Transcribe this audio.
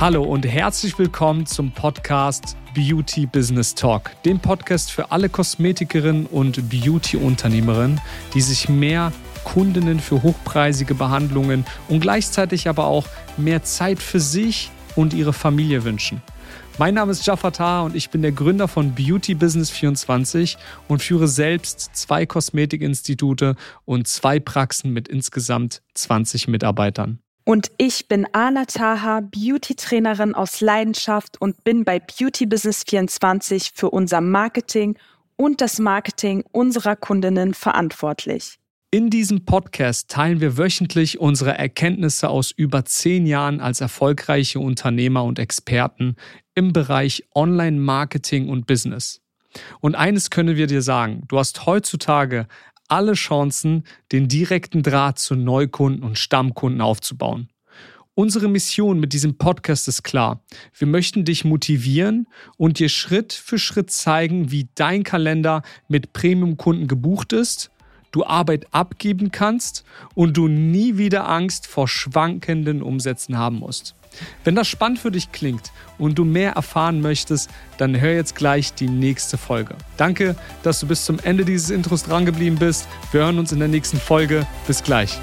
Hallo und herzlich willkommen zum Podcast Beauty Business Talk, dem Podcast für alle Kosmetikerinnen und Beauty-Unternehmerinnen, die sich mehr Kundinnen für hochpreisige Behandlungen und gleichzeitig aber auch mehr Zeit für sich und ihre Familie wünschen. Mein Name ist Jafar Taha und ich bin der Gründer von Beauty Business 24 und führe selbst zwei Kosmetikinstitute und zwei Praxen mit insgesamt 20 Mitarbeitern. Und ich bin Anna Taha, Beauty-Trainerin aus Leidenschaft und bin bei Beauty Business 24 für unser Marketing und das Marketing unserer Kundinnen verantwortlich. In diesem Podcast teilen wir wöchentlich unsere Erkenntnisse aus über zehn Jahren als erfolgreiche Unternehmer und Experten im Bereich Online-Marketing und Business. Und eines können wir dir sagen, du hast heutzutage alle Chancen, den direkten Draht zu Neukunden und Stammkunden aufzubauen. Unsere Mission mit diesem Podcast ist klar. Wir möchten dich motivieren und dir Schritt für Schritt zeigen, wie dein Kalender mit Premium-Kunden gebucht ist du Arbeit abgeben kannst und du nie wieder Angst vor schwankenden Umsätzen haben musst. Wenn das spannend für dich klingt und du mehr erfahren möchtest, dann hör jetzt gleich die nächste Folge. Danke, dass du bis zum Ende dieses Intros drangeblieben bist. Wir hören uns in der nächsten Folge. Bis gleich.